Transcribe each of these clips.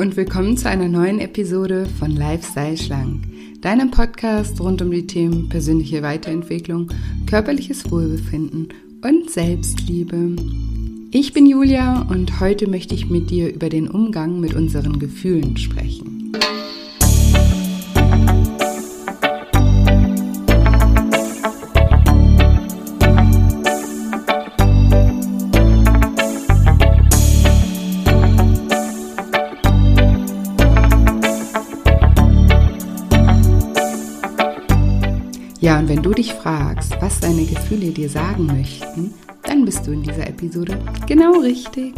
Und willkommen zu einer neuen Episode von Lifestyle Schlank, deinem Podcast rund um die Themen persönliche Weiterentwicklung, körperliches Wohlbefinden und Selbstliebe. Ich bin Julia und heute möchte ich mit dir über den Umgang mit unseren Gefühlen sprechen. Du dich fragst, was deine Gefühle dir sagen möchten, dann bist du in dieser Episode genau richtig.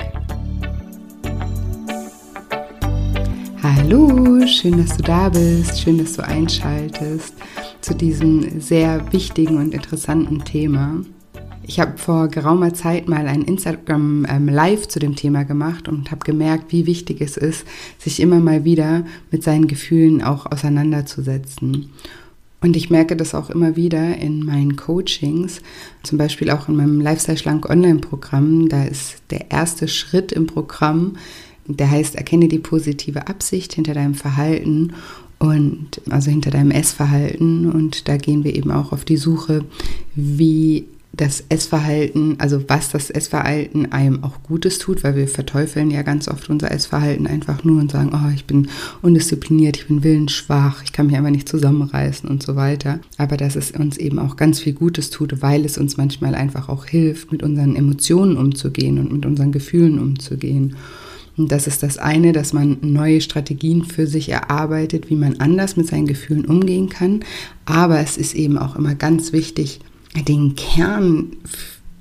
Hallo, schön, dass du da bist, schön, dass du einschaltest zu diesem sehr wichtigen und interessanten Thema. Ich habe vor geraumer Zeit mal ein Instagram ähm, Live zu dem Thema gemacht und habe gemerkt, wie wichtig es ist, sich immer mal wieder mit seinen Gefühlen auch auseinanderzusetzen. Und ich merke das auch immer wieder in meinen Coachings, zum Beispiel auch in meinem Lifestyle Schlank Online-Programm. Da ist der erste Schritt im Programm, der heißt, erkenne die positive Absicht hinter deinem Verhalten und also hinter deinem Essverhalten. Und da gehen wir eben auch auf die Suche, wie das Essverhalten, also was das Essverhalten einem auch Gutes tut, weil wir verteufeln ja ganz oft unser Essverhalten einfach nur und sagen, oh, ich bin undiszipliniert, ich bin willensschwach, ich kann mich einfach nicht zusammenreißen und so weiter. Aber dass es uns eben auch ganz viel Gutes tut, weil es uns manchmal einfach auch hilft, mit unseren Emotionen umzugehen und mit unseren Gefühlen umzugehen. Und das ist das eine, dass man neue Strategien für sich erarbeitet, wie man anders mit seinen Gefühlen umgehen kann. Aber es ist eben auch immer ganz wichtig, den Kern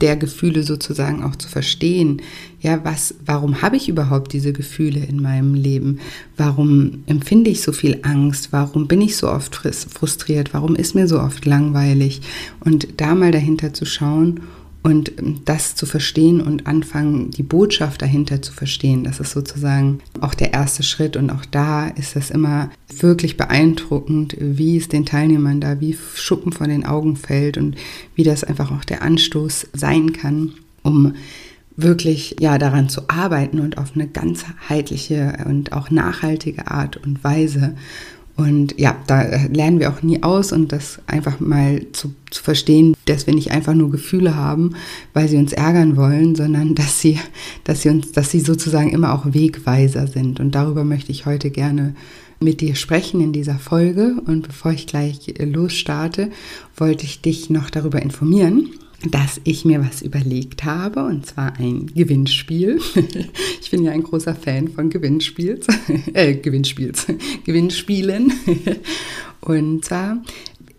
der Gefühle sozusagen auch zu verstehen. Ja, was, warum habe ich überhaupt diese Gefühle in meinem Leben? Warum empfinde ich so viel Angst? Warum bin ich so oft frustriert? Warum ist mir so oft langweilig? Und da mal dahinter zu schauen und das zu verstehen und anfangen, die Botschaft dahinter zu verstehen, das ist sozusagen auch der erste Schritt. Und auch da ist das immer wirklich beeindruckend, wie es den Teilnehmern da wie Schuppen von den Augen fällt und wie das einfach auch der Anstoß sein kann, um wirklich ja daran zu arbeiten und auf eine ganzheitliche und auch nachhaltige Art und Weise. Und ja, da lernen wir auch nie aus und das einfach mal zu, zu, verstehen, dass wir nicht einfach nur Gefühle haben, weil sie uns ärgern wollen, sondern dass sie, dass sie uns, dass sie sozusagen immer auch Wegweiser sind. Und darüber möchte ich heute gerne mit dir sprechen in dieser Folge. Und bevor ich gleich losstarte, wollte ich dich noch darüber informieren, dass ich mir was überlegt habe, und zwar ein Gewinnspiel. Ich bin ja ein großer Fan von Gewinnspiels, äh, Gewinnspiels, Gewinnspielen. Und zwar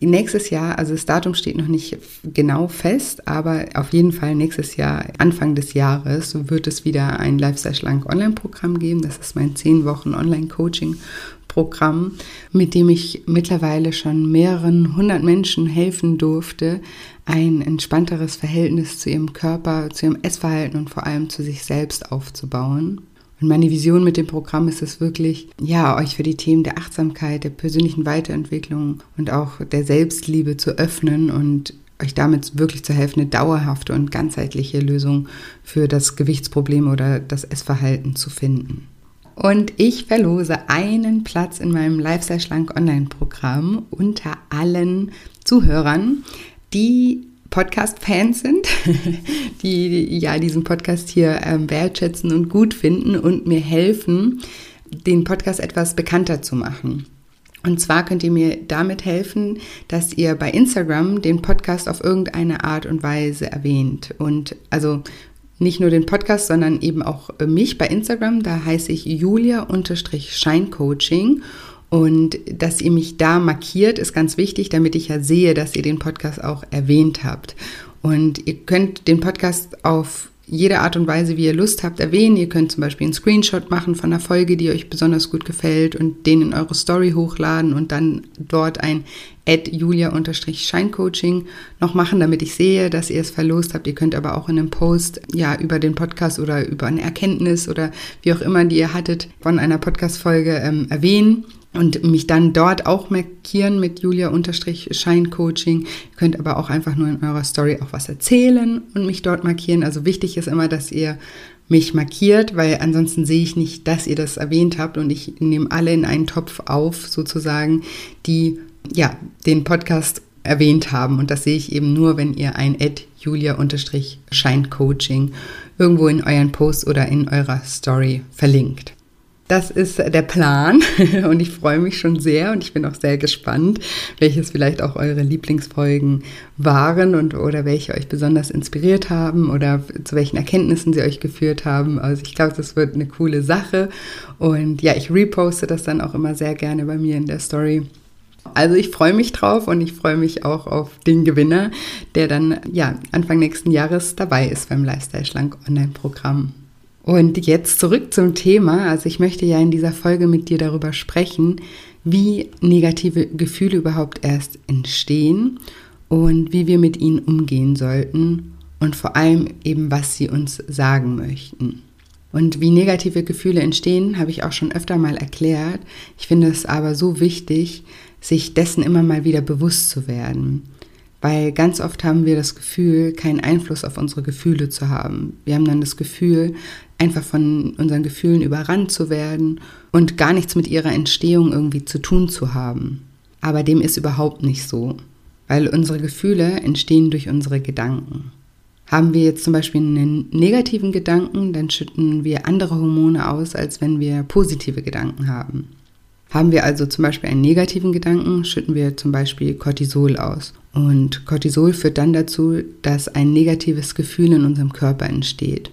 nächstes Jahr, also das Datum steht noch nicht genau fest, aber auf jeden Fall nächstes Jahr, Anfang des Jahres, wird es wieder ein Lifestyle Schlank Online-Programm geben. Das ist mein 10 Wochen Online-Coaching Programm, mit dem ich mittlerweile schon mehreren hundert Menschen helfen durfte, ein entspannteres Verhältnis zu ihrem Körper, zu ihrem Essverhalten und vor allem zu sich selbst aufzubauen. Und meine Vision mit dem Programm ist es wirklich, ja, euch für die Themen der Achtsamkeit, der persönlichen Weiterentwicklung und auch der Selbstliebe zu öffnen und euch damit wirklich zu helfen, eine dauerhafte und ganzheitliche Lösung für das Gewichtsproblem oder das Essverhalten zu finden. Und ich verlose einen Platz in meinem Lifestyle Schlank Online-Programm unter allen Zuhörern, die Podcast-Fans sind, die ja diesen Podcast hier ähm, wertschätzen und gut finden und mir helfen, den Podcast etwas bekannter zu machen. Und zwar könnt ihr mir damit helfen, dass ihr bei Instagram den Podcast auf irgendeine Art und Weise erwähnt. Und also nicht nur den Podcast, sondern eben auch mich bei Instagram. Da heiße ich Julia-Scheincoaching. Und dass ihr mich da markiert, ist ganz wichtig, damit ich ja sehe, dass ihr den Podcast auch erwähnt habt. Und ihr könnt den Podcast auf jede Art und Weise, wie ihr Lust habt, erwähnen. Ihr könnt zum Beispiel einen Screenshot machen von einer Folge, die euch besonders gut gefällt und den in eure Story hochladen und dann dort ein julia-scheincoaching noch machen, damit ich sehe, dass ihr es verlost habt. Ihr könnt aber auch in einem Post ja über den Podcast oder über eine Erkenntnis oder wie auch immer, die ihr hattet von einer Podcast-Folge ähm, erwähnen und mich dann dort auch markieren mit Julia-Scheincoaching. Ihr könnt aber auch einfach nur in eurer Story auch was erzählen und mich dort markieren. Also wichtig ist immer, dass ihr mich markiert, weil ansonsten sehe ich nicht, dass ihr das erwähnt habt und ich nehme alle in einen Topf auf, sozusagen, die ja den Podcast erwähnt haben. Und das sehe ich eben nur, wenn ihr ein Ad Julia-Scheincoaching irgendwo in euren Post oder in eurer Story verlinkt. Das ist der Plan und ich freue mich schon sehr und ich bin auch sehr gespannt, welches vielleicht auch eure Lieblingsfolgen waren und oder welche euch besonders inspiriert haben oder zu welchen Erkenntnissen sie euch geführt haben. Also ich glaube, das wird eine coole Sache und ja, ich reposte das dann auch immer sehr gerne bei mir in der Story. Also ich freue mich drauf und ich freue mich auch auf den Gewinner, der dann ja Anfang nächsten Jahres dabei ist beim Lifestyle Schlank Online Programm. Und jetzt zurück zum Thema. Also ich möchte ja in dieser Folge mit dir darüber sprechen, wie negative Gefühle überhaupt erst entstehen und wie wir mit ihnen umgehen sollten und vor allem eben, was sie uns sagen möchten. Und wie negative Gefühle entstehen, habe ich auch schon öfter mal erklärt. Ich finde es aber so wichtig, sich dessen immer mal wieder bewusst zu werden. Weil ganz oft haben wir das Gefühl, keinen Einfluss auf unsere Gefühle zu haben. Wir haben dann das Gefühl, einfach von unseren Gefühlen überrannt zu werden und gar nichts mit ihrer Entstehung irgendwie zu tun zu haben. Aber dem ist überhaupt nicht so, weil unsere Gefühle entstehen durch unsere Gedanken. Haben wir jetzt zum Beispiel einen negativen Gedanken, dann schütten wir andere Hormone aus, als wenn wir positive Gedanken haben. Haben wir also zum Beispiel einen negativen Gedanken, schütten wir zum Beispiel Cortisol aus. Und Cortisol führt dann dazu, dass ein negatives Gefühl in unserem Körper entsteht.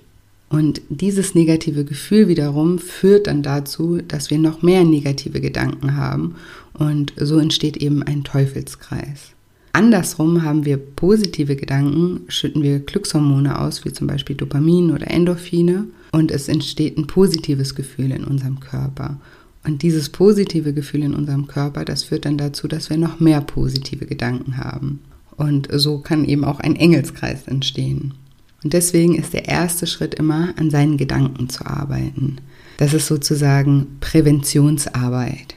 Und dieses negative Gefühl wiederum führt dann dazu, dass wir noch mehr negative Gedanken haben und so entsteht eben ein Teufelskreis. Andersrum haben wir positive Gedanken, schütten wir Glückshormone aus, wie zum Beispiel Dopamin oder Endorphine, und es entsteht ein positives Gefühl in unserem Körper. Und dieses positive Gefühl in unserem Körper, das führt dann dazu, dass wir noch mehr positive Gedanken haben. Und so kann eben auch ein Engelskreis entstehen. Und deswegen ist der erste Schritt immer, an seinen Gedanken zu arbeiten. Das ist sozusagen Präventionsarbeit.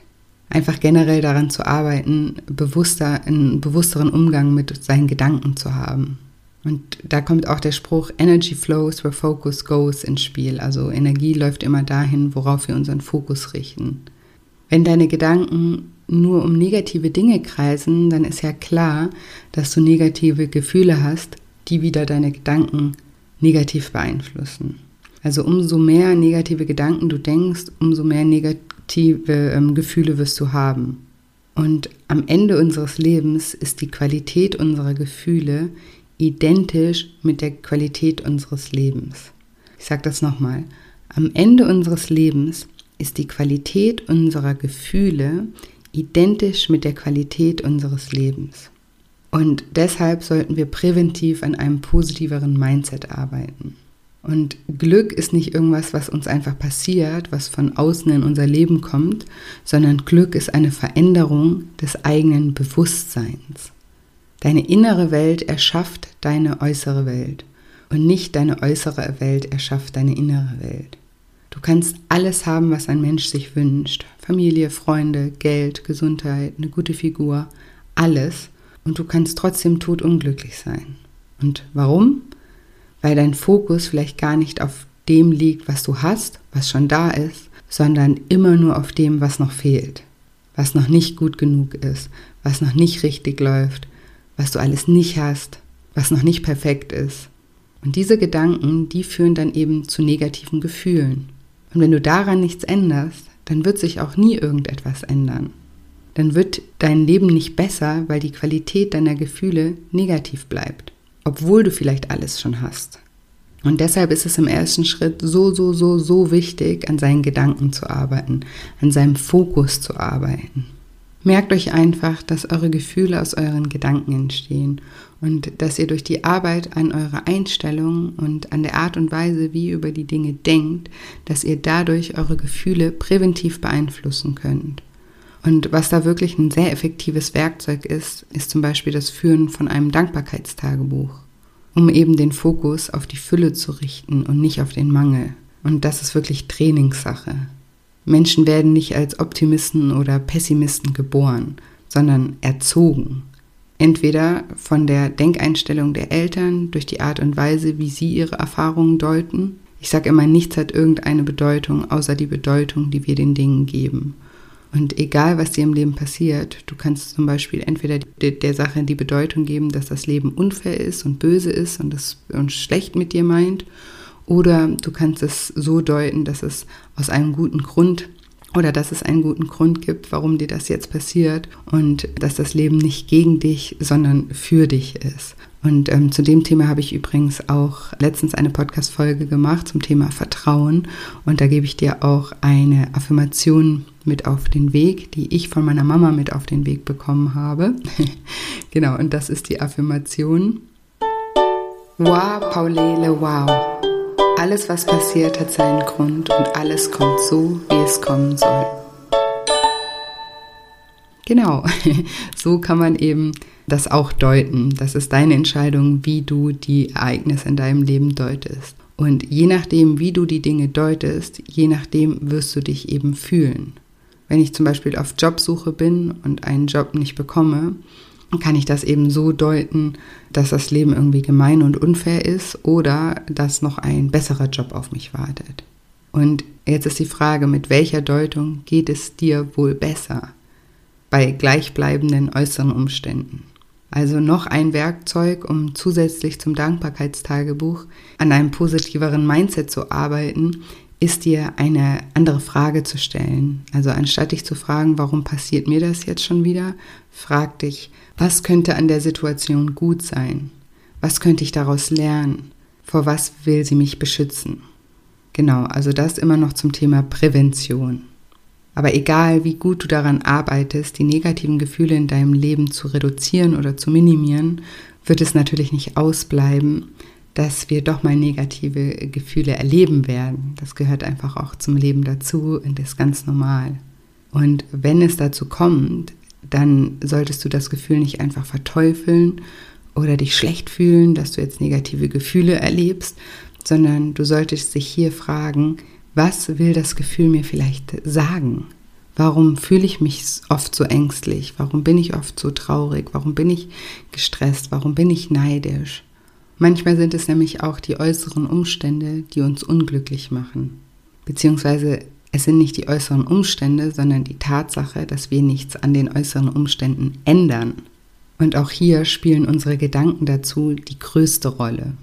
Einfach generell daran zu arbeiten, bewusster, einen bewussteren Umgang mit seinen Gedanken zu haben. Und da kommt auch der Spruch Energy flows where focus goes ins Spiel. Also Energie läuft immer dahin, worauf wir unseren Fokus richten. Wenn deine Gedanken nur um negative Dinge kreisen, dann ist ja klar, dass du negative Gefühle hast, die wieder deine Gedanken negativ beeinflussen. Also umso mehr negative Gedanken du denkst, umso mehr negative ähm, Gefühle wirst du haben. Und am Ende unseres Lebens ist die Qualität unserer Gefühle identisch mit der Qualität unseres Lebens. Ich sage das nochmal. Am Ende unseres Lebens ist die Qualität unserer Gefühle identisch mit der Qualität unseres Lebens. Und deshalb sollten wir präventiv an einem positiveren Mindset arbeiten. Und Glück ist nicht irgendwas, was uns einfach passiert, was von außen in unser Leben kommt, sondern Glück ist eine Veränderung des eigenen Bewusstseins. Deine innere Welt erschafft deine äußere Welt und nicht deine äußere Welt erschafft deine innere Welt. Du kannst alles haben, was ein Mensch sich wünscht. Familie, Freunde, Geld, Gesundheit, eine gute Figur, alles und du kannst trotzdem todunglücklich sein. Und warum? Weil dein Fokus vielleicht gar nicht auf dem liegt, was du hast, was schon da ist, sondern immer nur auf dem, was noch fehlt, was noch nicht gut genug ist, was noch nicht richtig läuft, was du alles nicht hast, was noch nicht perfekt ist. Und diese Gedanken, die führen dann eben zu negativen Gefühlen. Und wenn du daran nichts änderst, dann wird sich auch nie irgendetwas ändern dann wird dein Leben nicht besser, weil die Qualität deiner Gefühle negativ bleibt, obwohl du vielleicht alles schon hast. Und deshalb ist es im ersten Schritt so, so, so, so wichtig, an seinen Gedanken zu arbeiten, an seinem Fokus zu arbeiten. Merkt euch einfach, dass eure Gefühle aus euren Gedanken entstehen und dass ihr durch die Arbeit an eurer Einstellung und an der Art und Weise, wie ihr über die Dinge denkt, dass ihr dadurch eure Gefühle präventiv beeinflussen könnt. Und was da wirklich ein sehr effektives Werkzeug ist, ist zum Beispiel das Führen von einem Dankbarkeitstagebuch, um eben den Fokus auf die Fülle zu richten und nicht auf den Mangel. Und das ist wirklich Trainingssache. Menschen werden nicht als Optimisten oder Pessimisten geboren, sondern erzogen. Entweder von der Denkeinstellung der Eltern durch die Art und Weise, wie sie ihre Erfahrungen deuten, Ich sage immer, nichts hat irgendeine Bedeutung, außer die Bedeutung, die wir den Dingen geben. Und egal, was dir im Leben passiert, du kannst zum Beispiel entweder der Sache die Bedeutung geben, dass das Leben unfair ist und böse ist und es und schlecht mit dir meint, oder du kannst es so deuten, dass es aus einem guten Grund oder dass es einen guten Grund gibt, warum dir das jetzt passiert und dass das Leben nicht gegen dich, sondern für dich ist. Und ähm, zu dem Thema habe ich übrigens auch letztens eine Podcast-Folge gemacht zum Thema Vertrauen. Und da gebe ich dir auch eine Affirmation mit auf den Weg, die ich von meiner Mama mit auf den Weg bekommen habe. genau, und das ist die Affirmation. Wow, Paulele, wow. Alles, was passiert, hat seinen Grund und alles kommt so, wie es kommen soll. Genau, so kann man eben das auch deuten. Das ist deine Entscheidung, wie du die Ereignisse in deinem Leben deutest. Und je nachdem, wie du die Dinge deutest, je nachdem wirst du dich eben fühlen. Wenn ich zum Beispiel auf Jobsuche bin und einen Job nicht bekomme, kann ich das eben so deuten, dass das Leben irgendwie gemein und unfair ist oder dass noch ein besserer Job auf mich wartet. Und jetzt ist die Frage, mit welcher Deutung geht es dir wohl besser bei gleichbleibenden äußeren Umständen? Also noch ein Werkzeug, um zusätzlich zum Dankbarkeitstagebuch an einem positiveren Mindset zu arbeiten, ist dir eine andere Frage zu stellen. Also anstatt dich zu fragen, warum passiert mir das jetzt schon wieder, frag dich, was könnte an der Situation gut sein? Was könnte ich daraus lernen? Vor was will sie mich beschützen? Genau, also das immer noch zum Thema Prävention. Aber egal, wie gut du daran arbeitest, die negativen Gefühle in deinem Leben zu reduzieren oder zu minimieren, wird es natürlich nicht ausbleiben, dass wir doch mal negative Gefühle erleben werden. Das gehört einfach auch zum Leben dazu und ist ganz normal. Und wenn es dazu kommt, dann solltest du das Gefühl nicht einfach verteufeln oder dich schlecht fühlen, dass du jetzt negative Gefühle erlebst, sondern du solltest dich hier fragen, was will das Gefühl mir vielleicht sagen? Warum fühle ich mich oft so ängstlich? Warum bin ich oft so traurig? Warum bin ich gestresst? Warum bin ich neidisch? Manchmal sind es nämlich auch die äußeren Umstände, die uns unglücklich machen. Beziehungsweise es sind nicht die äußeren Umstände, sondern die Tatsache, dass wir nichts an den äußeren Umständen ändern. Und auch hier spielen unsere Gedanken dazu die größte Rolle.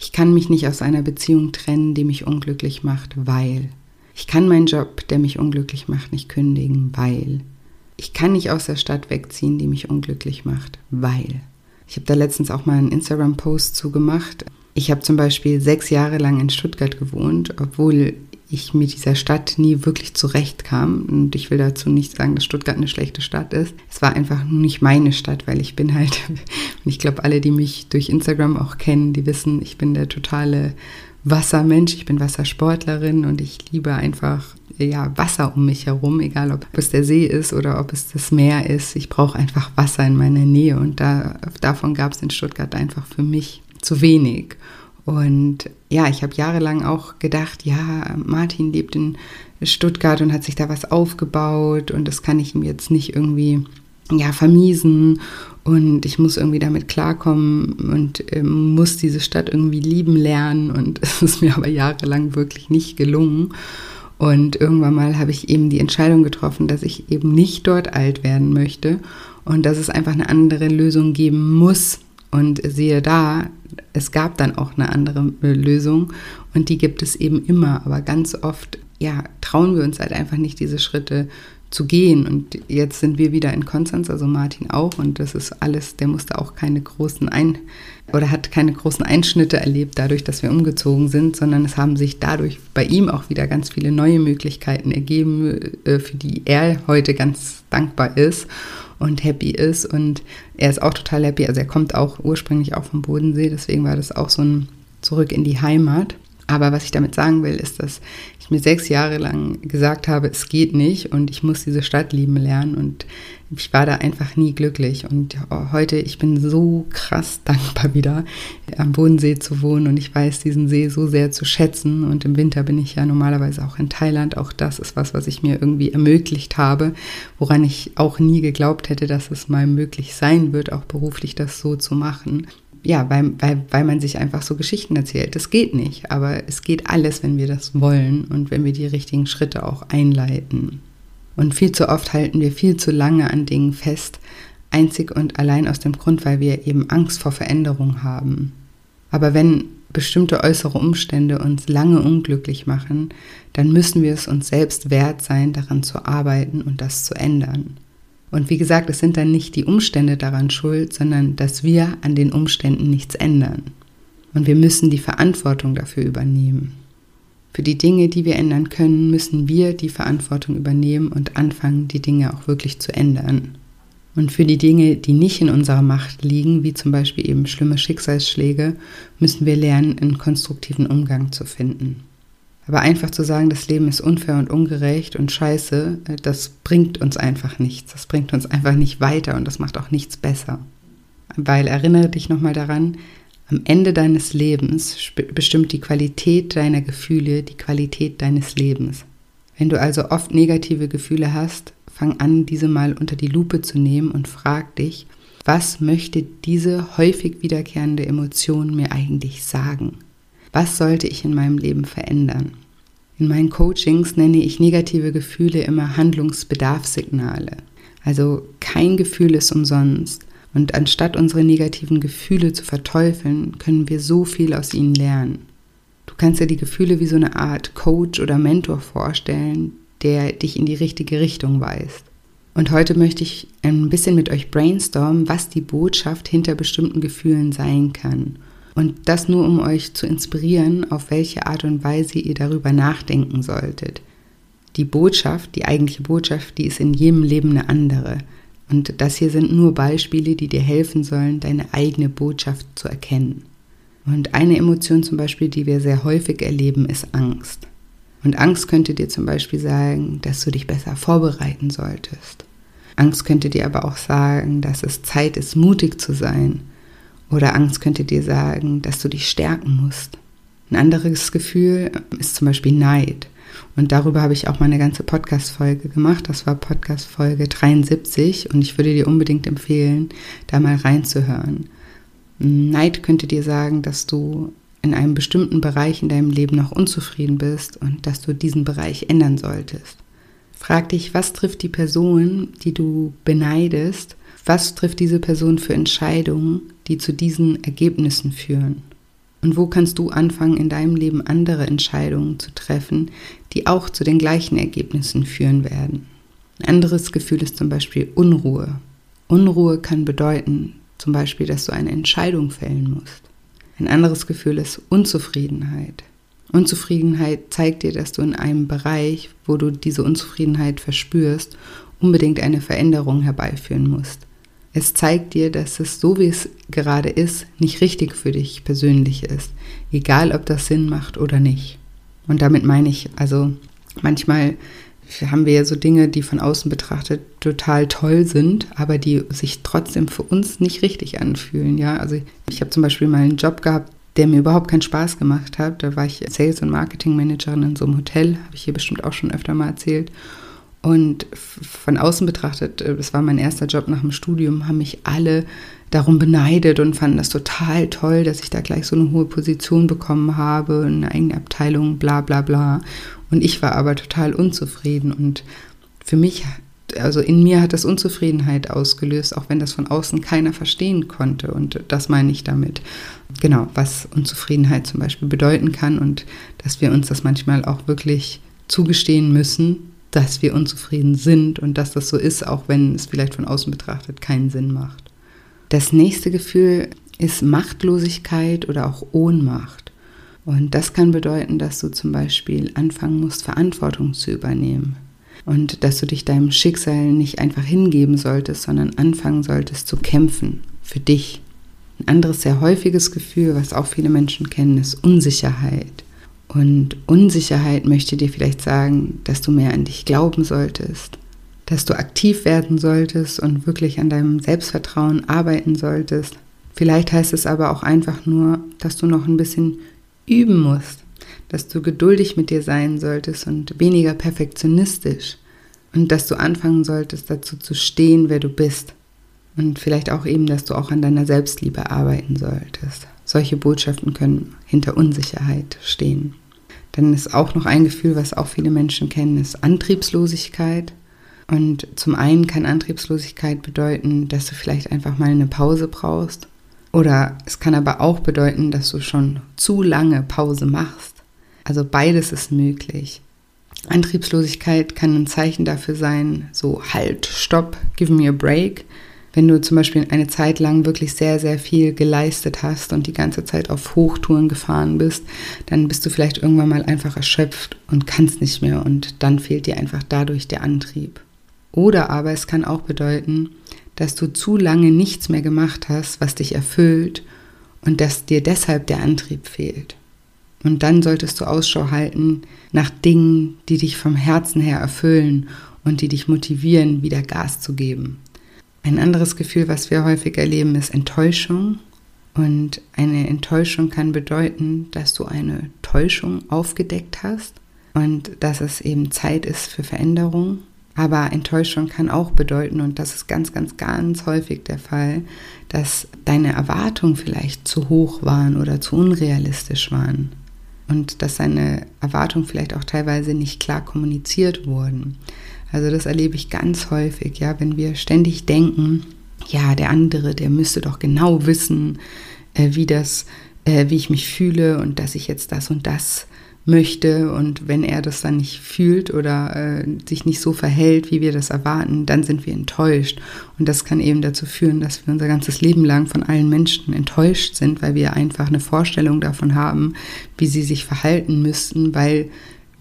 Ich kann mich nicht aus einer Beziehung trennen, die mich unglücklich macht, weil. Ich kann meinen Job, der mich unglücklich macht, nicht kündigen, weil. Ich kann nicht aus der Stadt wegziehen, die mich unglücklich macht, weil. Ich habe da letztens auch mal einen Instagram-Post zugemacht. Ich habe zum Beispiel sechs Jahre lang in Stuttgart gewohnt, obwohl ich mit dieser Stadt nie wirklich zurechtkam. Und ich will dazu nicht sagen, dass Stuttgart eine schlechte Stadt ist. Es war einfach nicht meine Stadt, weil ich bin halt, und ich glaube, alle, die mich durch Instagram auch kennen, die wissen, ich bin der totale Wassermensch, ich bin Wassersportlerin und ich liebe einfach ja, Wasser um mich herum, egal ob es der See ist oder ob es das Meer ist. Ich brauche einfach Wasser in meiner Nähe und da, davon gab es in Stuttgart einfach für mich zu wenig. Und ja, ich habe jahrelang auch gedacht, ja, Martin lebt in Stuttgart und hat sich da was aufgebaut und das kann ich ihm jetzt nicht irgendwie ja, vermiesen und ich muss irgendwie damit klarkommen und äh, muss diese Stadt irgendwie lieben lernen und es ist mir aber jahrelang wirklich nicht gelungen. Und irgendwann mal habe ich eben die Entscheidung getroffen, dass ich eben nicht dort alt werden möchte und dass es einfach eine andere Lösung geben muss. Und siehe da, es gab dann auch eine andere äh, Lösung und die gibt es eben immer, aber ganz oft ja, trauen wir uns halt einfach nicht diese Schritte zu gehen. Und jetzt sind wir wieder in Konstanz, also Martin auch, und das ist alles, der musste auch keine großen Ein- oder hat keine großen Einschnitte erlebt, dadurch, dass wir umgezogen sind, sondern es haben sich dadurch bei ihm auch wieder ganz viele neue Möglichkeiten ergeben, äh, für die er heute ganz dankbar ist und happy ist. Und er ist auch total happy. Also er kommt auch ursprünglich auch vom Bodensee, deswegen war das auch so ein Zurück in die Heimat. Aber was ich damit sagen will, ist, dass ich mir sechs Jahre lang gesagt habe, es geht nicht und ich muss diese Stadt lieben lernen und ich war da einfach nie glücklich. Und heute, ich bin so krass dankbar wieder am Bodensee zu wohnen und ich weiß diesen See so sehr zu schätzen. Und im Winter bin ich ja normalerweise auch in Thailand. Auch das ist was, was ich mir irgendwie ermöglicht habe, woran ich auch nie geglaubt hätte, dass es mal möglich sein wird, auch beruflich das so zu machen ja, weil, weil, weil man sich einfach so Geschichten erzählt. Das geht nicht, aber es geht alles, wenn wir das wollen und wenn wir die richtigen Schritte auch einleiten. Und viel zu oft halten wir viel zu lange an Dingen fest, einzig und allein aus dem Grund, weil wir eben Angst vor Veränderung haben. Aber wenn bestimmte äußere Umstände uns lange unglücklich machen, dann müssen wir es uns selbst wert sein, daran zu arbeiten und das zu ändern. Und wie gesagt, es sind dann nicht die Umstände daran schuld, sondern dass wir an den Umständen nichts ändern. Und wir müssen die Verantwortung dafür übernehmen. Für die Dinge, die wir ändern können, müssen wir die Verantwortung übernehmen und anfangen, die Dinge auch wirklich zu ändern. Und für die Dinge, die nicht in unserer Macht liegen, wie zum Beispiel eben schlimme Schicksalsschläge, müssen wir lernen, einen konstruktiven Umgang zu finden. Aber einfach zu sagen, das Leben ist unfair und ungerecht und scheiße, äh, das bringt uns einfach nichts. Das bringt uns einfach nicht weiter und das macht auch nichts besser. Weil erinnere dich nochmal daran, am Ende deines Lebens bestimmt die Qualität deiner Gefühle die Qualität deines Lebens. Wenn du also oft negative Gefühle hast, fang an, diese mal unter die Lupe zu nehmen und frag dich, was möchte diese häufig wiederkehrende Emotion mir eigentlich sagen? Was sollte ich in meinem Leben verändern? In meinen Coachings nenne ich negative Gefühle immer Handlungsbedarfssignale. Also kein Gefühl ist umsonst. Und anstatt unsere negativen Gefühle zu verteufeln, können wir so viel aus ihnen lernen. Du kannst dir die Gefühle wie so eine Art Coach oder Mentor vorstellen, der dich in die richtige Richtung weist. Und heute möchte ich ein bisschen mit euch brainstormen, was die Botschaft hinter bestimmten Gefühlen sein kann und das nur, um euch zu inspirieren, auf welche Art und Weise ihr darüber nachdenken solltet. Die Botschaft, die eigentliche Botschaft, die ist in jedem Leben eine andere. Und das hier sind nur Beispiele, die dir helfen sollen, deine eigene Botschaft zu erkennen. Und eine Emotion zum Beispiel, die wir sehr häufig erleben, ist Angst. Und Angst könnte dir zum Beispiel sagen, dass du dich besser vorbereiten solltest. Angst könnte dir aber auch sagen, dass es Zeit ist, mutig zu sein oder Angst könnte dir sagen, dass du dich stärken musst. Ein anderes Gefühl ist zum Beispiel Neid. Und darüber habe ich auch mal eine ganze Podcast-Folge gemacht. Das war Podcast-Folge 73 und ich würde dir unbedingt empfehlen, da mal reinzuhören. Neid könnte dir sagen, dass du in einem bestimmten Bereich in deinem Leben noch unzufrieden bist und dass du diesen Bereich ändern solltest. Frag dich, was trifft die Person, die du beneidest was trifft diese Person für Entscheidungen, die zu diesen Ergebnissen führen? Und wo kannst du anfangen, in deinem Leben andere Entscheidungen zu treffen, die auch zu den gleichen Ergebnissen führen werden? Ein anderes Gefühl ist zum Beispiel Unruhe. Unruhe kann bedeuten, zum Beispiel, dass du eine Entscheidung fällen musst. Ein anderes Gefühl ist Unzufriedenheit. Unzufriedenheit zeigt dir, dass du in einem Bereich, wo du diese Unzufriedenheit verspürst, unbedingt eine Veränderung herbeiführen musst. Es zeigt dir, dass es so, wie es gerade ist, nicht richtig für dich persönlich ist. Egal, ob das Sinn macht oder nicht. Und damit meine ich, also manchmal haben wir ja so Dinge, die von außen betrachtet total toll sind, aber die sich trotzdem für uns nicht richtig anfühlen. Ja, also ich habe zum Beispiel mal einen Job gehabt, der mir überhaupt keinen Spaß gemacht hat. Da war ich Sales- und Marketing-Managerin in so einem Hotel, habe ich hier bestimmt auch schon öfter mal erzählt. Und von außen betrachtet, äh, das war mein erster Job nach dem Studium, haben mich alle darum beneidet und fanden das total toll, dass ich da gleich so eine hohe Position bekommen habe, eine eigene Abteilung, bla bla bla. Und ich war aber total unzufrieden. Und für mich, also in mir hat das Unzufriedenheit ausgelöst, auch wenn das von außen keiner verstehen konnte. Und das meine ich damit. Genau, was Unzufriedenheit zum Beispiel bedeuten kann und dass wir uns das manchmal auch wirklich zugestehen müssen, dass wir unzufrieden sind und dass das so ist, auch wenn es vielleicht von außen betrachtet keinen Sinn macht. Das nächste Gefühl ist Machtlosigkeit oder auch Ohnmacht. Und das kann bedeuten, dass du zum Beispiel anfangen musst, Verantwortung zu übernehmen. Und dass du dich deinem Schicksal nicht einfach hingeben solltest, sondern anfangen solltest zu kämpfen für dich. Ein anderes sehr häufiges Gefühl, was auch viele Menschen kennen, ist Unsicherheit. Und Unsicherheit möchte dir vielleicht sagen, dass du mehr an dich glauben solltest, dass du aktiv werden solltest und wirklich an deinem Selbstvertrauen arbeiten solltest. Vielleicht heißt es aber auch einfach nur, dass du noch ein bisschen üben musst, dass du geduldig mit dir sein solltest und weniger perfektionistisch und dass du anfangen solltest dazu zu stehen, wer du bist. Und vielleicht auch eben, dass du auch an deiner Selbstliebe arbeiten solltest. Solche Botschaften können hinter Unsicherheit stehen. Dann ist auch noch ein Gefühl, was auch viele Menschen kennen, ist Antriebslosigkeit. Und zum einen kann Antriebslosigkeit bedeuten, dass du vielleicht einfach mal eine Pause brauchst. Oder es kann aber auch bedeuten, dass du schon zu lange Pause machst. Also beides ist möglich. Antriebslosigkeit kann ein Zeichen dafür sein, so halt, stopp, give me a break. Wenn du zum Beispiel eine Zeit lang wirklich sehr, sehr viel geleistet hast und die ganze Zeit auf Hochtouren gefahren bist, dann bist du vielleicht irgendwann mal einfach erschöpft und kannst nicht mehr und dann fehlt dir einfach dadurch der Antrieb. Oder aber es kann auch bedeuten, dass du zu lange nichts mehr gemacht hast, was dich erfüllt und dass dir deshalb der Antrieb fehlt. Und dann solltest du Ausschau halten nach Dingen, die dich vom Herzen her erfüllen und die dich motivieren, wieder Gas zu geben. Ein anderes Gefühl, was wir häufig erleben, ist Enttäuschung. Und eine Enttäuschung kann bedeuten, dass du eine Täuschung aufgedeckt hast und dass es eben Zeit ist für Veränderung. Aber Enttäuschung kann auch bedeuten, und das ist ganz, ganz, ganz häufig der Fall, dass deine Erwartungen vielleicht zu hoch waren oder zu unrealistisch waren. Und dass deine Erwartungen vielleicht auch teilweise nicht klar kommuniziert wurden. Also das erlebe ich ganz häufig, ja, wenn wir ständig denken, ja, der andere, der müsste doch genau wissen, äh, wie das, äh, wie ich mich fühle und dass ich jetzt das und das möchte und wenn er das dann nicht fühlt oder äh, sich nicht so verhält, wie wir das erwarten, dann sind wir enttäuscht. Und das kann eben dazu führen, dass wir unser ganzes Leben lang von allen Menschen enttäuscht sind, weil wir einfach eine Vorstellung davon haben, wie sie sich verhalten müssten, weil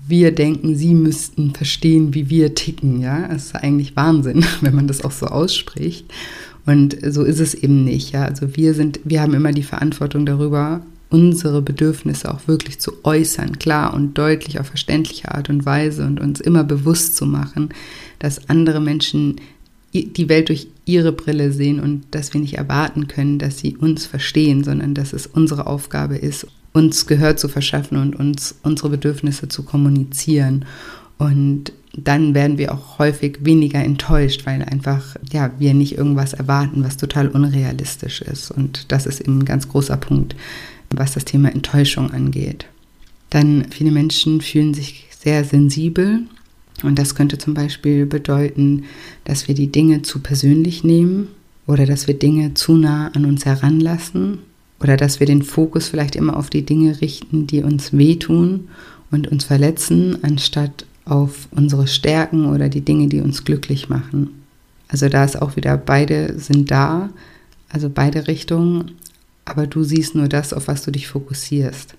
wir denken, sie müssten verstehen, wie wir ticken. Ja, das ist eigentlich Wahnsinn, wenn man das auch so ausspricht. Und so ist es eben nicht. Ja, also wir sind, wir haben immer die Verantwortung darüber, unsere Bedürfnisse auch wirklich zu äußern, klar und deutlich auf verständliche Art und Weise und uns immer bewusst zu machen, dass andere Menschen die Welt durch ihre Brille sehen und dass wir nicht erwarten können, dass sie uns verstehen, sondern dass es unsere Aufgabe ist, uns Gehör zu verschaffen und uns unsere Bedürfnisse zu kommunizieren. Und dann werden wir auch häufig weniger enttäuscht, weil einfach ja wir nicht irgendwas erwarten, was total unrealistisch ist. Und das ist eben ein ganz großer Punkt, was das Thema Enttäuschung angeht. Dann viele Menschen fühlen sich sehr sensibel und das könnte zum Beispiel bedeuten, dass wir die Dinge zu persönlich nehmen oder dass wir Dinge zu nah an uns heranlassen oder dass wir den Fokus vielleicht immer auf die Dinge richten, die uns wehtun und uns verletzen, anstatt auf unsere Stärken oder die Dinge, die uns glücklich machen. Also da ist auch wieder, beide sind da, also beide Richtungen, aber du siehst nur das, auf was du dich fokussierst.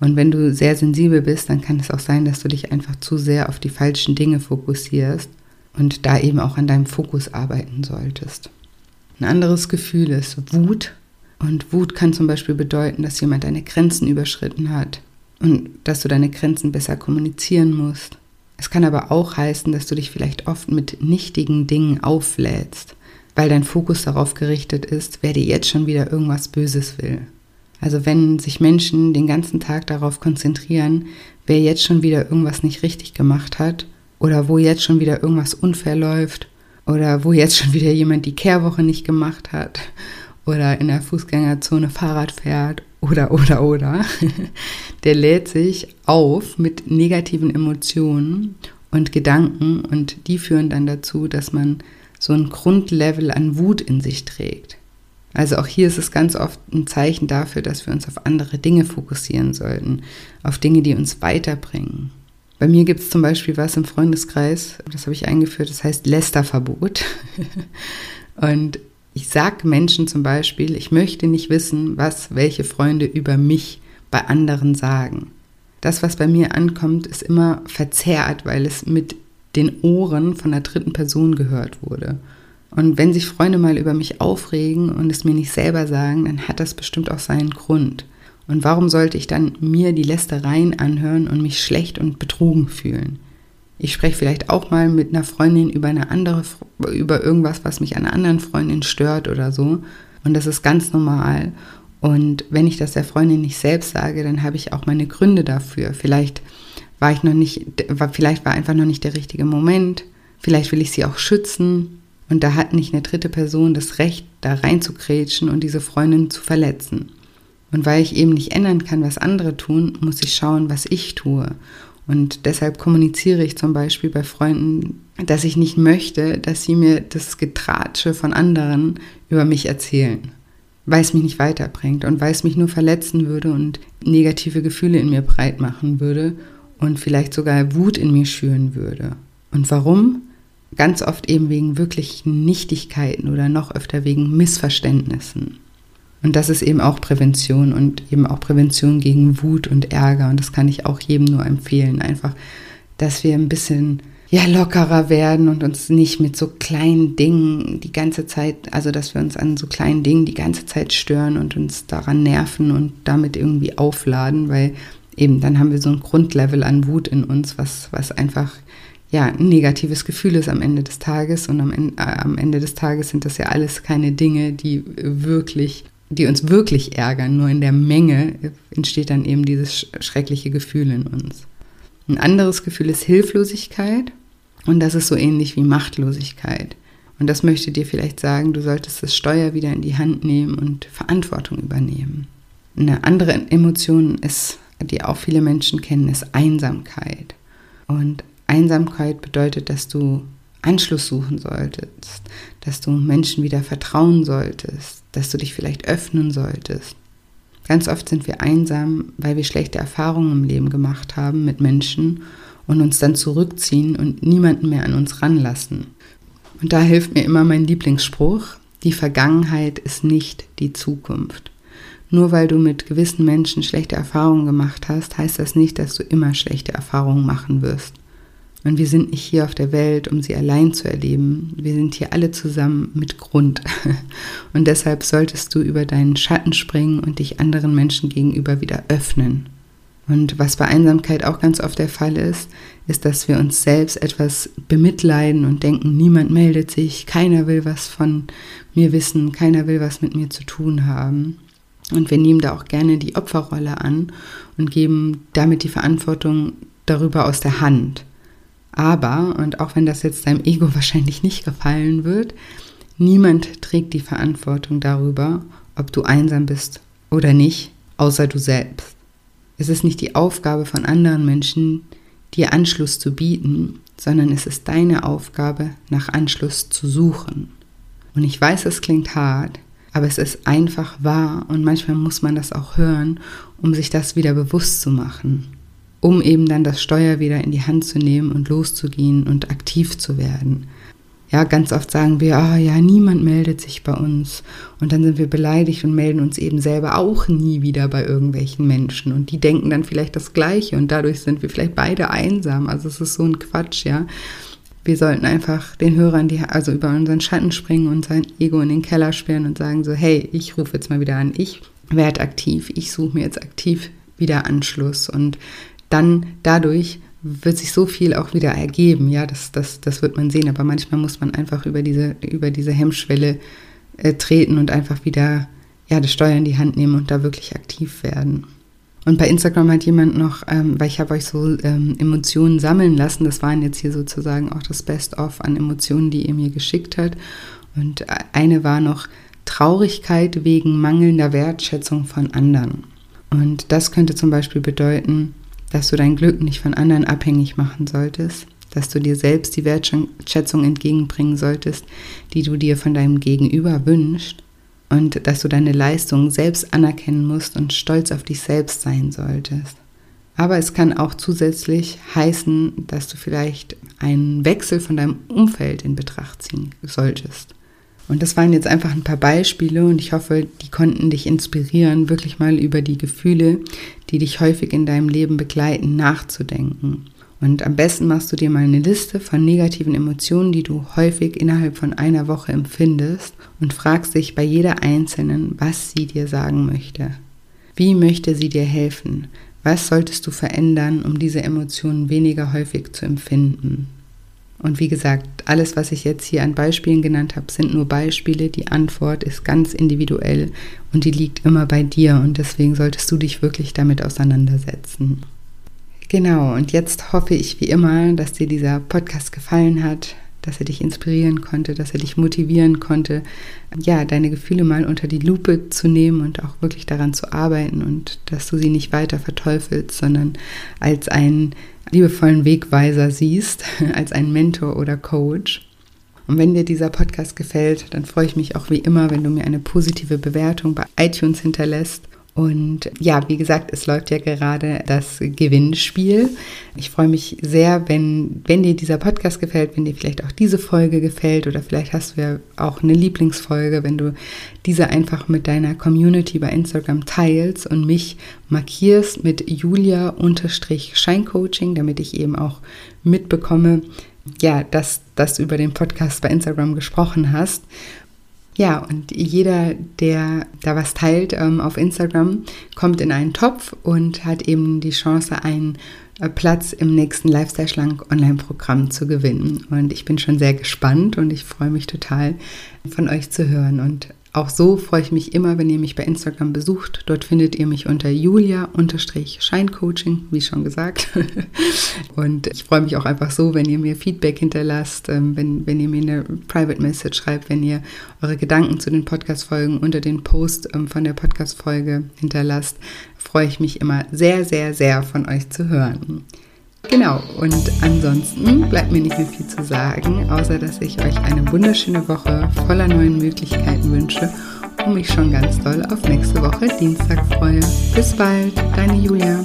Und wenn du sehr sensibel bist, dann kann es auch sein, dass du dich einfach zu sehr auf die falschen Dinge fokussierst und da eben auch an deinem Fokus arbeiten solltest. Ein anderes Gefühl ist Wut. Und Wut kann zum Beispiel bedeuten, dass jemand deine Grenzen überschritten hat und dass du deine Grenzen besser kommunizieren musst. Es kann aber auch heißen, dass du dich vielleicht oft mit nichtigen Dingen auflädst weil dein Fokus darauf gerichtet ist, wer dir jetzt schon wieder irgendwas Böses will. Also wenn sich Menschen den ganzen Tag darauf konzentrieren, wer jetzt schon wieder irgendwas nicht richtig gemacht hat oder wo jetzt schon wieder irgendwas unfair läuft oder wo jetzt schon wieder jemand die Kehrwoche nicht gemacht hat oder in der Fußgängerzone Fahrrad fährt oder oder oder, der lädt sich auf mit negativen Emotionen und Gedanken und die führen dann dazu, dass man so ein Grundlevel an Wut in sich trägt. Also auch hier ist es ganz oft ein Zeichen dafür, dass wir uns auf andere Dinge fokussieren sollten, auf Dinge, die uns weiterbringen. Bei mir gibt es zum Beispiel was im Freundeskreis, das habe ich eingeführt, das heißt Lästerverbot. Und ich sage Menschen zum Beispiel, ich möchte nicht wissen, was welche Freunde über mich bei anderen sagen. Das, was bei mir ankommt, ist immer verzerrt, weil es mit den Ohren von der dritten Person gehört wurde. Und wenn sich Freunde mal über mich aufregen und es mir nicht selber sagen, dann hat das bestimmt auch seinen Grund. Und warum sollte ich dann mir die Lästereien anhören und mich schlecht und betrogen fühlen? Ich spreche vielleicht auch mal mit einer Freundin über eine andere, über irgendwas, was mich einer anderen Freundin stört oder so. Und das ist ganz normal. Und wenn ich das der Freundin nicht selbst sage, dann habe ich auch meine Gründe dafür. Vielleicht war ich noch nicht, vielleicht war einfach noch nicht der richtige Moment. Vielleicht will ich sie auch schützen. Und da hat nicht eine dritte Person das Recht, da reinzukrätschen und diese Freundin zu verletzen. Und weil ich eben nicht ändern kann, was andere tun, muss ich schauen, was ich tue. Und deshalb kommuniziere ich zum Beispiel bei Freunden, dass ich nicht möchte, dass sie mir das Getratsche von anderen über mich erzählen, weil es mich nicht weiterbringt und weil es mich nur verletzen würde und negative Gefühle in mir breit machen würde und vielleicht sogar Wut in mir schüren würde. Und warum? Ganz oft eben wegen wirklichen Nichtigkeiten oder noch öfter wegen Missverständnissen. Und das ist eben auch Prävention und eben auch Prävention gegen Wut und Ärger. Und das kann ich auch jedem nur empfehlen. Einfach, dass wir ein bisschen ja, lockerer werden und uns nicht mit so kleinen Dingen die ganze Zeit, also dass wir uns an so kleinen Dingen die ganze Zeit stören und uns daran nerven und damit irgendwie aufladen, weil eben dann haben wir so ein Grundlevel an Wut in uns, was, was einfach ja, ein negatives Gefühl ist am Ende des Tages. Und am äh, am Ende des Tages sind das ja alles keine Dinge, die wirklich die uns wirklich ärgern, nur in der Menge entsteht dann eben dieses schreckliche Gefühl in uns. Ein anderes Gefühl ist Hilflosigkeit und das ist so ähnlich wie Machtlosigkeit. Und das möchte dir vielleicht sagen, du solltest das Steuer wieder in die Hand nehmen und Verantwortung übernehmen. Eine andere Emotion ist, die auch viele Menschen kennen, ist Einsamkeit. Und Einsamkeit bedeutet, dass du Anschluss suchen solltest, dass du Menschen wieder vertrauen solltest, dass du dich vielleicht öffnen solltest. Ganz oft sind wir einsam, weil wir schlechte Erfahrungen im Leben gemacht haben mit Menschen und uns dann zurückziehen und niemanden mehr an uns ranlassen. Und da hilft mir immer mein Lieblingsspruch, die Vergangenheit ist nicht die Zukunft. Nur weil du mit gewissen Menschen schlechte Erfahrungen gemacht hast, heißt das nicht, dass du immer schlechte Erfahrungen machen wirst. Und wir sind nicht hier auf der Welt, um sie allein zu erleben. Wir sind hier alle zusammen mit Grund. Und deshalb solltest du über deinen Schatten springen und dich anderen Menschen gegenüber wieder öffnen. Und was bei Einsamkeit auch ganz oft der Fall ist, ist, dass wir uns selbst etwas bemitleiden und denken, niemand meldet sich, keiner will was von mir wissen, keiner will was mit mir zu tun haben. Und wir nehmen da auch gerne die Opferrolle an und geben damit die Verantwortung darüber aus der Hand. Aber, und auch wenn das jetzt deinem Ego wahrscheinlich nicht gefallen wird, niemand trägt die Verantwortung darüber, ob du einsam bist oder nicht, außer du selbst. Es ist nicht die Aufgabe von anderen Menschen, dir Anschluss zu bieten, sondern es ist deine Aufgabe, nach Anschluss zu suchen. Und ich weiß, es klingt hart, aber es ist einfach wahr und manchmal muss man das auch hören, um sich das wieder bewusst zu machen um eben dann das Steuer wieder in die Hand zu nehmen und loszugehen und aktiv zu werden. Ja, ganz oft sagen wir, ah oh, ja, niemand meldet sich bei uns. Und dann sind wir beleidigt und melden uns eben selber auch nie wieder bei irgendwelchen Menschen. Und die denken dann vielleicht das Gleiche und dadurch sind wir vielleicht beide einsam. Also es ist so ein Quatsch, ja. Wir sollten einfach den Hörern, die, also über unseren Schatten springen und sein Ego in den Keller sperren und sagen so, hey, ich rufe jetzt mal wieder an, ich werde aktiv, ich suche mir jetzt aktiv wieder Anschluss und dann dadurch wird sich so viel auch wieder ergeben. Ja, das, das, das wird man sehen. Aber manchmal muss man einfach über diese, über diese Hemmschwelle äh, treten und einfach wieder ja, das Steuer in die Hand nehmen und da wirklich aktiv werden. Und bei Instagram hat jemand noch, ähm, weil ich habe euch so ähm, Emotionen sammeln lassen, das waren jetzt hier sozusagen auch das Best-of an Emotionen, die ihr mir geschickt hat. Und eine war noch Traurigkeit wegen mangelnder Wertschätzung von anderen. Und das könnte zum Beispiel bedeuten, dass du dein Glück nicht von anderen abhängig machen solltest, dass du dir selbst die Wertschätzung entgegenbringen solltest, die du dir von deinem Gegenüber wünschst und dass du deine Leistung selbst anerkennen musst und stolz auf dich selbst sein solltest. Aber es kann auch zusätzlich heißen, dass du vielleicht einen Wechsel von deinem Umfeld in Betracht ziehen solltest. Und das waren jetzt einfach ein paar Beispiele und ich hoffe, die konnten dich inspirieren, wirklich mal über die Gefühle, die dich häufig in deinem Leben begleiten, nachzudenken. Und am besten machst du dir mal eine Liste von negativen Emotionen, die du häufig innerhalb von einer Woche empfindest und fragst dich bei jeder einzelnen, was sie dir sagen möchte. Wie möchte sie dir helfen? Was solltest du verändern, um diese Emotionen weniger häufig zu empfinden? Und wie gesagt, alles, was ich jetzt hier an Beispielen genannt habe, sind nur Beispiele. Die Antwort ist ganz individuell und die liegt immer bei dir und deswegen solltest du dich wirklich damit auseinandersetzen. Genau, und jetzt hoffe ich wie immer, dass dir dieser Podcast gefallen hat, dass er dich inspirieren konnte, dass er dich motivieren konnte, ja, deine Gefühle mal unter die Lupe zu nehmen und auch wirklich daran zu arbeiten und dass du sie nicht weiter verteufelst, sondern als einen liebevollen Wegweiser siehst, als einen Mentor oder Coach. Und wenn dir dieser Podcast gefällt, dann freue ich mich auch wie immer, wenn du mir eine positive Bewertung bei iTunes hinterlässt und ja, wie gesagt, es läuft ja gerade das Gewinnspiel. Ich freue mich sehr, wenn, wenn dir dieser Podcast gefällt, wenn dir vielleicht auch diese Folge gefällt oder vielleicht hast du ja auch eine Lieblingsfolge, wenn du diese einfach mit deiner Community bei Instagram teilst und mich markierst mit Julia-Scheincoaching, damit ich eben auch mitbekomme, ja, dass, dass du über den Podcast bei Instagram gesprochen hast. Ja, und jeder, der da was teilt ähm, auf Instagram, kommt in einen Topf und hat eben die Chance, einen äh, Platz im nächsten Lifestyle Schlank Online-Programm zu gewinnen. Und ich bin schon sehr gespannt und ich freue mich total, von euch zu hören. Und auch so freue ich mich immer, wenn ihr mich bei Instagram besucht. Dort findet ihr mich unter julia-scheincoaching, wie schon gesagt. Und ich freue mich auch einfach so, wenn ihr mir Feedback hinterlasst, ähm, wenn, wenn ihr mir eine Private Message schreibt, wenn ihr eure Gedanken zu den Podcast-Folgen unter den Post ähm, von der Podcast-Folge hinterlasst. Freue ich mich immer sehr, sehr, sehr von euch zu hören. Genau, und ansonsten bleibt mir nicht mehr viel zu sagen, außer dass ich euch eine wunderschöne Woche voller neuen Möglichkeiten wünsche und mich schon ganz doll auf nächste Woche Dienstag freue. Bis bald, deine Julia.